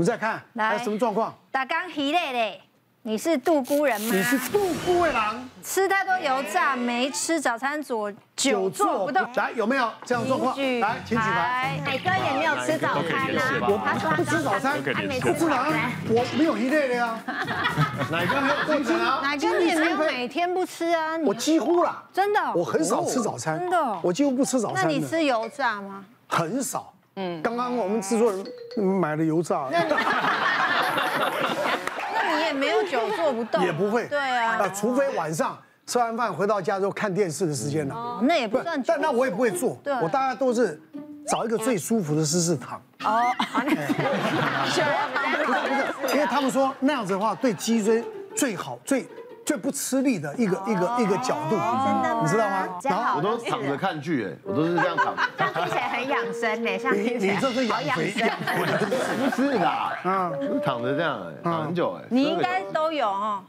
们再看来什么状况？打刚疲累嘞。你是杜姑人吗？你是杜姑的郎，吃太多油炸，没吃早餐，左久坐不动。来，有没有这样状况？来，请举牌。海哥也没有吃早餐啊，我他不吃早餐，他没吃早餐，我没有一类的呀。哪个没有过程啊？哪个你也没有每天不吃啊？我几乎啦，真的，我很少吃早餐，真的，我几乎不吃早餐。那你吃油炸吗？很少。嗯，刚刚我们制作人买了油炸。那你 也没有久坐不动，也不会。对啊，除非晚上吃完饭回到家之后看电视的时间了。哦，那也不算。但那我也不会做，我大家都是找一个最舒服的姿势躺。哦，不是，因为他们说那样子的话对脊椎最好，最最不吃力的一个一个一个角度。真的，你知道吗？然后我都躺着看剧，哎，我都是这样躺。这样听起来很养生呢，像你你这是养肥养 不是啦，嗯，躺着这样哎，躺很久哎。你应该都有哦。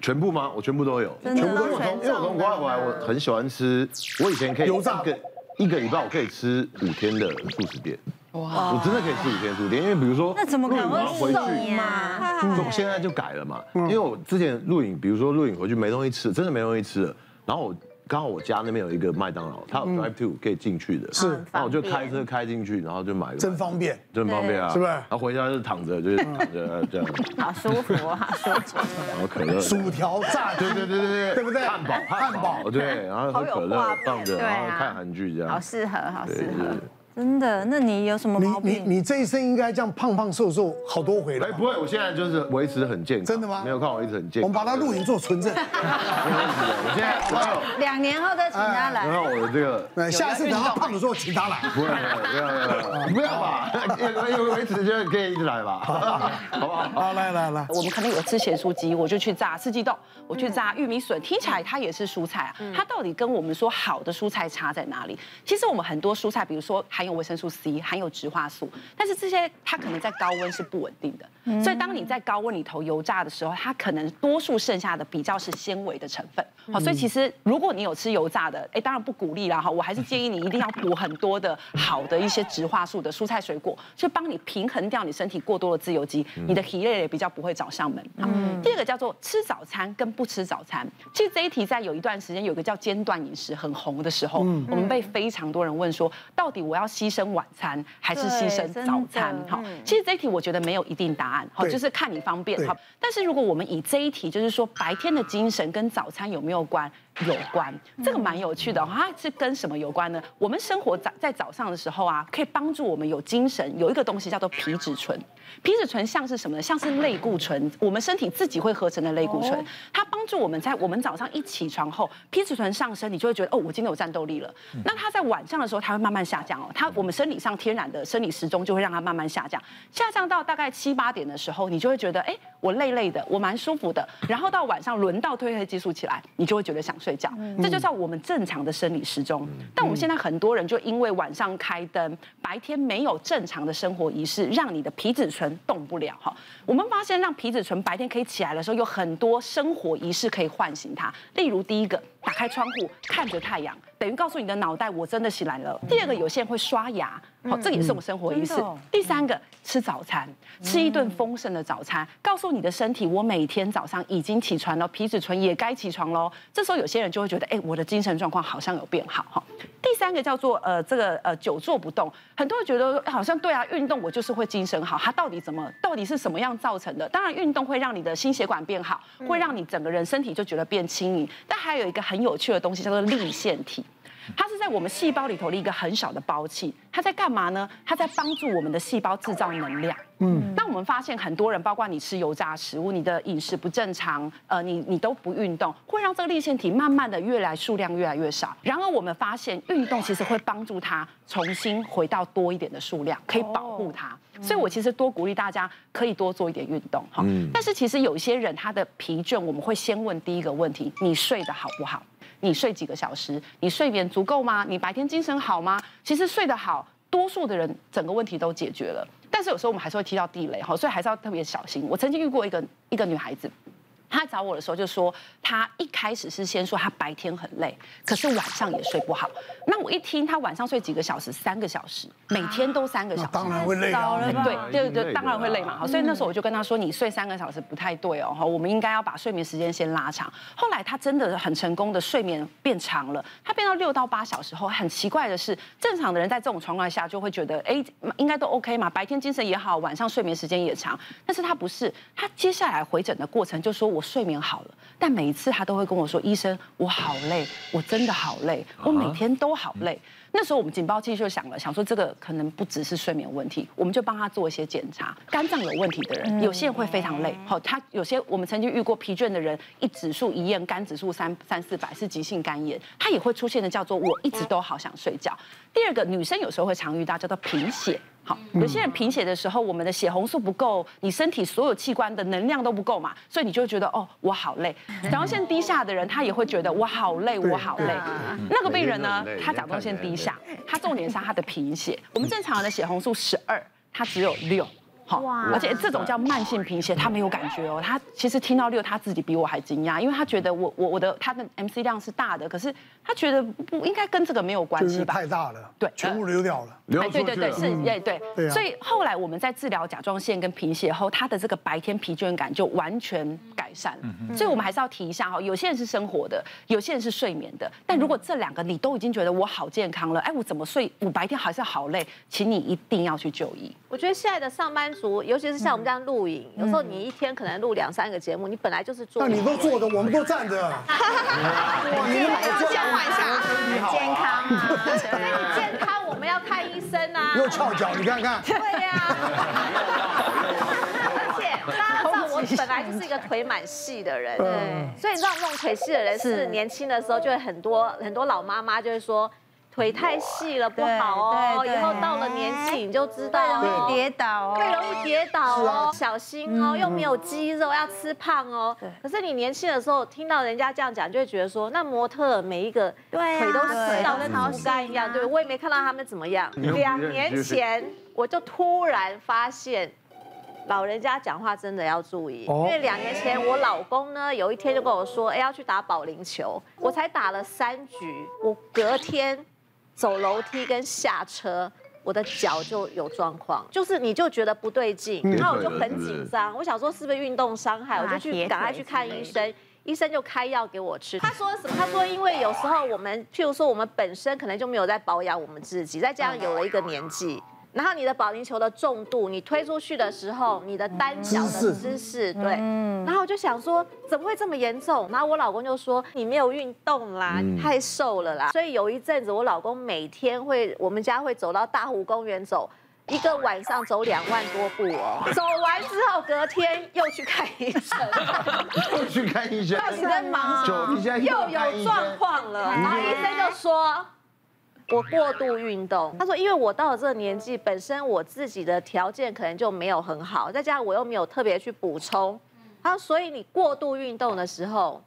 全部吗？我全部都有。全部都有。因为我从国外回来，我很喜欢吃。我以前可以油炸个一个礼拜，我可以吃五天的素食店。哇！我真的可以吃五天素食店，因为比如说那怎么可能会回去嘛？我现在就改了嘛，因为我之前录影，比如说录影回去没东西吃，真的没东西吃了，然后我。刚好我家那边有一个麦当劳，它有 drive to 可以进去的，是，然后我就开车开进去，然后就买个，真方便，真方便啊，是不是？然后回家就躺着，就是躺着这样，好舒服，好舒服。然后可乐、薯条、炸，对对对对对，对不对？汉堡，汉堡，对，然后喝可乐放着，然后看韩剧这样，好适合，好适合。真的？那你有什么毛病？你你你这一生应该这样胖胖瘦瘦好多回了。哎，不会，我现在就是维持很健康。真的吗？没有看我一直很健康。我们把它录影做存证。没问题的，我现在我有。两年后再请他来。然后我的这个，下一次等他胖的时候请他来。不会，不要不要不要吧，因为维持就可以一直来吧，好不好？好，来来来。我们可能有吃咸酥鸡，我就去炸四季豆，我去炸玉米笋，听起来它也是蔬菜啊。它到底跟我们说好的蔬菜差在哪里？其实我们很多蔬菜，比如说含有维生素 C。含有植化素，但是这些它可能在高温是不稳定的，嗯、所以当你在高温里头油炸的时候，它可能多数剩下的比较是纤维的成分。好，所以其实如果你有吃油炸的，哎，当然不鼓励啦哈，我还是建议你一定要补很多的好的一些植化素的蔬菜水果，就帮你平衡掉你身体过多的自由基，你的体内也比较不会找上门。嗯，第二个叫做吃早餐跟不吃早餐，其实这一题在有一段时间有个叫间断饮食很红的时候，我们被非常多人问说，到底我要牺牲晚餐？还是牺牲早餐？哈，其实这一题我觉得没有一定答案，好，就是看你方便。哈，但是如果我们以这一题，就是说白天的精神跟早餐有没有关？有关，这个蛮有趣的，它是跟什么有关呢？我们生活在在早上的时候啊，可以帮助我们有精神。有一个东西叫做皮质醇，皮质醇像是什么呢？像是类固醇，我们身体自己会合成的类固醇，它帮助我们在我们早上一起床后，皮质醇上升，你就会觉得哦，我今天有战斗力了。那它在晚上的时候，它会慢慢下降哦。它我们生理上天然的生理时钟就会让它慢慢下降，下降到大概七八点的时候，你就会觉得哎，我累累的，我蛮舒服的。然后到晚上轮到褪黑激素起来，你就会觉得想睡觉，这就叫我们正常的生理时钟。但我们现在很多人就因为晚上开灯，白天没有正常的生活仪式，让你的皮质醇动不了哈。我们发现让皮质醇白天可以起来的时候，有很多生活仪式可以唤醒它。例如第一个，打开窗户看着太阳，等于告诉你的脑袋我真的起来了。第二个，有些人会刷牙。好，这也是我们生活仪式。第三个，吃早餐，吃一顿丰盛的早餐，告诉你的身体，我每天早上已经起床了，皮质醇也该起床喽。这时候有些人就会觉得，哎，我的精神状况好像有变好哈。第三个叫做呃，这个呃，久坐不动，很多人觉得好像对啊，运动我就是会精神好，它到底怎么，到底是什么样造成的？当然，运动会让你的心血管变好，会让你整个人身体就觉得变轻盈。但还有一个很有趣的东西叫做立腺体。它是在我们细胞里头的一个很小的胞器，它在干嘛呢？它在帮助我们的细胞制造能量。嗯，那我们发现很多人，包括你吃油炸食物，你的饮食不正常，呃，你你都不运动，会让这个粒线体慢慢的越来数量越来越少。然而我们发现运动其实会帮助它重新回到多一点的数量，可以保护它。所以我其实多鼓励大家可以多做一点运动哈。嗯，但是其实有一些人他的疲倦，我们会先问第一个问题：你睡得好不好？你睡几个小时？你睡眠足够吗？你白天精神好吗？其实睡得好，多数的人整个问题都解决了。但是有时候我们还是会踢到地雷哈，所以还是要特别小心。我曾经遇过一个一个女孩子，他找我的时候就说，他一开始是先说他白天很累，可是晚上也睡不好。那我一听他晚上睡几个小时，三个小时，每天都三个小时，当然会累啊。对对对，当然会累嘛。好，所以那时候我就跟他说，你睡三个小时不太对哦，哈，我们应该要把睡眠时间先拉长。后来他真的很成功的睡眠变长了，他变到六到八小时后，很奇怪的是，正常的人在这种状况下就会觉得，哎，应该都 OK 嘛，白天精神也好，晚上睡眠时间也长。但是他不是，他接下来回诊的过程就说我。睡眠好了，但每一次他都会跟我说：“医生，我好累，我真的好累，我每天都好累。”那时候我们警报器就响了，想说这个可能不只是睡眠问题，我们就帮他做一些检查。肝脏有问题的人，有些人会非常累。好，他有些我们曾经遇过疲倦的人，一指数一验，肝指数三三四百是急性肝炎，他也会出现的叫做我一直都好想睡觉。第二个，女生有时候会常遇到叫做贫血。好，有些人贫血的时候，我们的血红素不够，你身体所有器官的能量都不够嘛，所以你就觉得哦，我好累。甲状腺低下的人，他也会觉得我好累，我好累。那个病人呢，他甲状腺低下，他重点是他的贫血。我们正常人的血红素十二，他只有六。好，而且这种叫慢性贫血，他没有感觉哦。他其实听到六，他自己比我还惊讶，因为他觉得我我我的他的 MC 量是大的，可是他觉得不应该跟这个没有关系吧？太大了，对，全部流掉了。哎，对对对，是，哎对。对啊。所以后来我们在治疗甲状腺跟贫血后，他的这个白天疲倦感就完全改善了。所以我们还是要提一下哈，有些人是生活的，有些人是睡眠的。但如果这两个你都已经觉得我好健康了，哎，我怎么睡？我白天还是好累，请你一定要去就医。我觉得现在的上班族，尤其是像我们这样录影，有时候你一天可能录两三个节目，你本来就是坐。那你都坐着，我们都站着。你要先缓一下，健康啊！所以你健康，我们要看医生啊。又翘脚，你看看。对呀。而且大家知道，我本来就是一个腿蛮细的人，对。所以你知道，那种腿细的人是年轻的时候就会很多很多老妈妈就会说。腿太细了不好哦，以后到了年纪你就知道哦，容易跌倒哦，会容易跌倒哦，小心哦，又没有肌肉，要吃胖哦。可是你年轻的时候听到人家这样讲，就会觉得说，那模特每一个腿都细到跟竹竿一样，对，我也没看到他们怎么样。两年前我就突然发现，老人家讲话真的要注意，因为两年前我老公呢，有一天就跟我说，哎，要去打保龄球，我才打了三局，我隔天。走楼梯跟下车，我的脚就有状况，就是你就觉得不对劲，然后我就很紧张，我想说是不是运动伤害，我就去赶快去看医生，医生就开药给我吃。他说什么？他说因为有时候我们，譬如说我们本身可能就没有在保养我们自己，再加上有了一个年纪。然后你的保龄球的重度，你推出去的时候，你的单脚的姿势，对。然后我就想说，怎么会这么严重？然后我老公就说，你没有运动啦，你太瘦了啦。所以有一阵子，我老公每天会，我们家会走到大湖公园走，一个晚上走两万多步哦。走完之后，隔天又去看医生，又去看医生，你 在忙，又有状况了。然后医生就说。我过度运动，他说，因为我到了这个年纪，本身我自己的条件可能就没有很好，再加上我又没有特别去补充，他说，所以你过度运动的时候，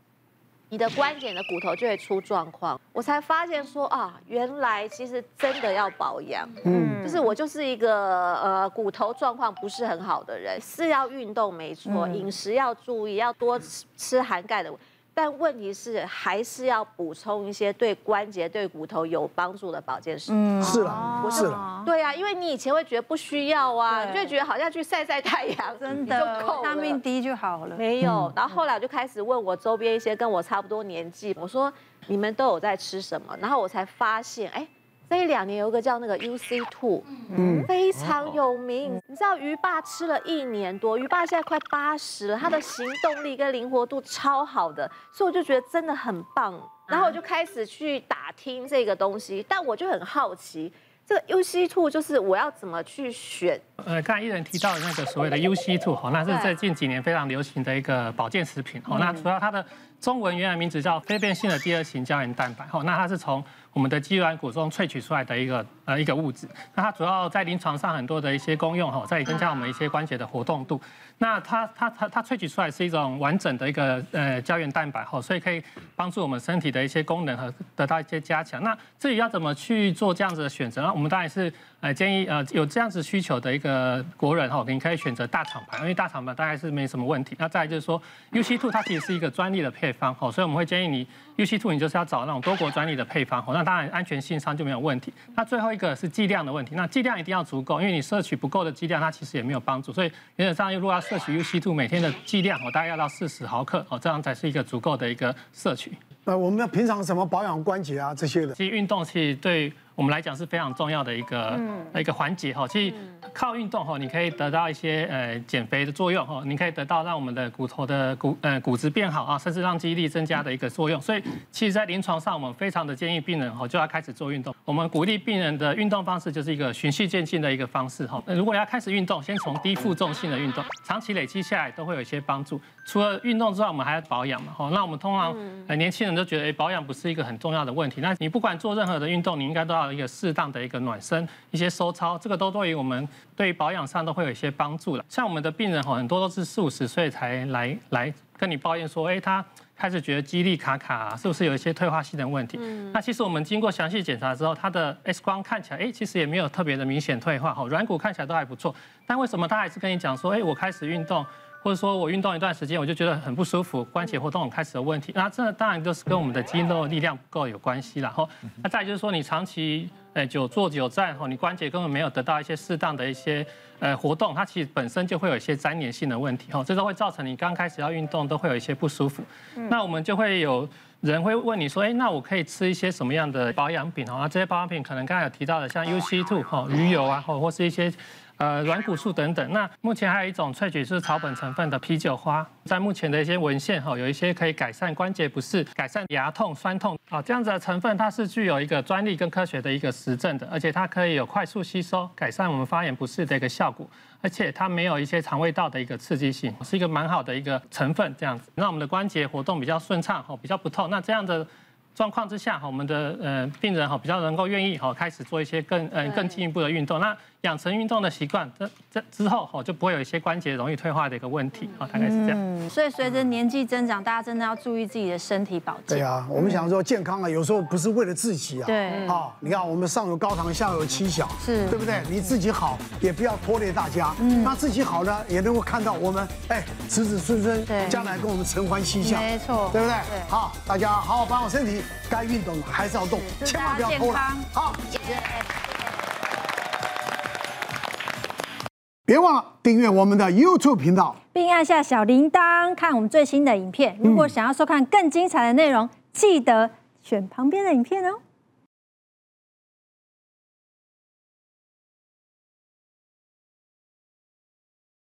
你的关节的骨头就会出状况。我才发现说啊，原来其实真的要保养，嗯，就是我就是一个呃骨头状况不是很好的人，是要运动没错，饮食要注意，要多吃吃含钙的。但问题是，还是要补充一些对关节、对骨头有帮助的保健食品。是了，不是了。对啊，因为你以前会觉得不需要啊，你就会觉得好像去晒晒太阳，真的，维他命低就好了。没有，然后后来我就开始问我周边一些跟我差不多年纪，我说你们都有在吃什么？然后我才发现，哎。这一两年有一个叫那个 UC Two，嗯，非常有名。你知道鱼爸吃了一年多，鱼爸现在快八十了，他的行动力跟灵活度超好的，所以我就觉得真的很棒。然后我就开始去打听这个东西，但我就很好奇，这个 UC Two 就是我要怎么去选？呃，刚才艺人提到的那个所谓的 UC Two，哈，那是在近几年非常流行的一个保健食品，哦，那主要它的中文原来名字叫非变性的第二型胶原蛋白，哈，那它是从我们的肌软骨中萃取出来的一个呃一个物质，那它主要在临床上很多的一些功用哈，在增加我们一些关节的活动度。那它它它它萃取出来是一种完整的一个呃胶原蛋白哈，所以可以帮助我们身体的一些功能和得到一些加强。那至于要怎么去做这样子的选择，呢我们当然是。呃建议呃有这样子需求的一个国人哈，你可以选择大厂牌，因为大厂牌大概是没什么问题。那再来就是说，UC Two 它其实是一个专利的配方哈，所以我们会建议你 UC Two 你就是要找那种多国专利的配方，那当然安全性上就没有问题。那最后一个是剂量的问题，那剂量一定要足够，因为你摄取不够的剂量，它其实也没有帮助。所以原则上，如果要摄取 UC Two 每天的剂量，我大概要到四十毫克哦，这样才是一个足够的一个摄取。那，我们要平常什么保养关节啊这些的，其实运动其实对我们来讲是非常重要的一个一个环节哈。其实靠运动哈，你可以得到一些呃减肥的作用哈，你可以得到让我们的骨头的骨呃骨质变好啊，甚至让肌力增加的一个作用。所以其实，在临床上，我们非常的建议病人哈就要开始做运动。我们鼓励病人的运动方式就是一个循序渐进的一个方式哈。如果你要开始运动，先从低负重性的运动，长期累积下来都会有一些帮助。除了运动之外，我们还要保养嘛哈。那我们通常呃年轻人都觉得哎保养不是一个很重要的问题。那你不管做任何的运动，你应该都要。一个适当的一个暖身，一些收操，这个都对于我们对于保养上都会有一些帮助了。像我们的病人哈，很多都是四五十岁才来来跟你抱怨说，哎，他开始觉得肌力卡卡，是不是有一些退化性的问题？那其实我们经过详细检查之后，他的 X 光看起来，哎，其实也没有特别的明显退化，哈，软骨看起来都还不错。但为什么他还是跟你讲说，哎，我开始运动？或者说我运动一段时间，我就觉得很不舒服，关节活动开始有问题。那这当然就是跟我们的肌肉力量不够有关系。了后，那再就是说你长期诶久坐久站后，你关节根本没有得到一些适当的一些呃活动，它其实本身就会有一些粘连性的问题。哈，这都会造成你刚开始要运动都会有一些不舒服。那我们就会有人会问你说，哎，那我可以吃一些什么样的保养品？哈，这些保养品可能刚才有提到的，像 U C two 哈鱼油啊，或或是一些。呃，软骨素等等。那目前还有一种萃取是草本成分的啤酒花，在目前的一些文献哈，有一些可以改善关节不适、改善牙痛、酸痛啊，这样子的成分，它是具有一个专利跟科学的一个实证的，而且它可以有快速吸收、改善我们发炎不适的一个效果，而且它没有一些肠胃道的一个刺激性，是一个蛮好的一个成分，这样子让我们的关节活动比较顺畅哈，比较不痛。那这样的。状况之下，哈，我们的呃病人哈比较能够愿意哈开始做一些更呃更进一步的运动。那养成运动的习惯，这这之后哈就不会有一些关节容易退化的一个问题啊，大概是这样。嗯，所以随着年纪增长，大家真的要注意自己的身体保健。对啊，我们想说健康啊，有时候不是为了自己啊。对。啊，你看我们上有高堂，下有妻小，是对不对？你自己好，也不要拖累大家。嗯。那自己好呢，也能够看到我们哎子子孙孙将来跟我们承欢膝下。没错。对不对？对。好，大家好好保养身体，该运动。还是要动，千万不要偷懒。好，谢谢。别忘了订阅我们的 YouTube 频道，并按下小铃铛，看我们最新的影片。如果想要收看更精彩的内容，记得选旁边的影片哦。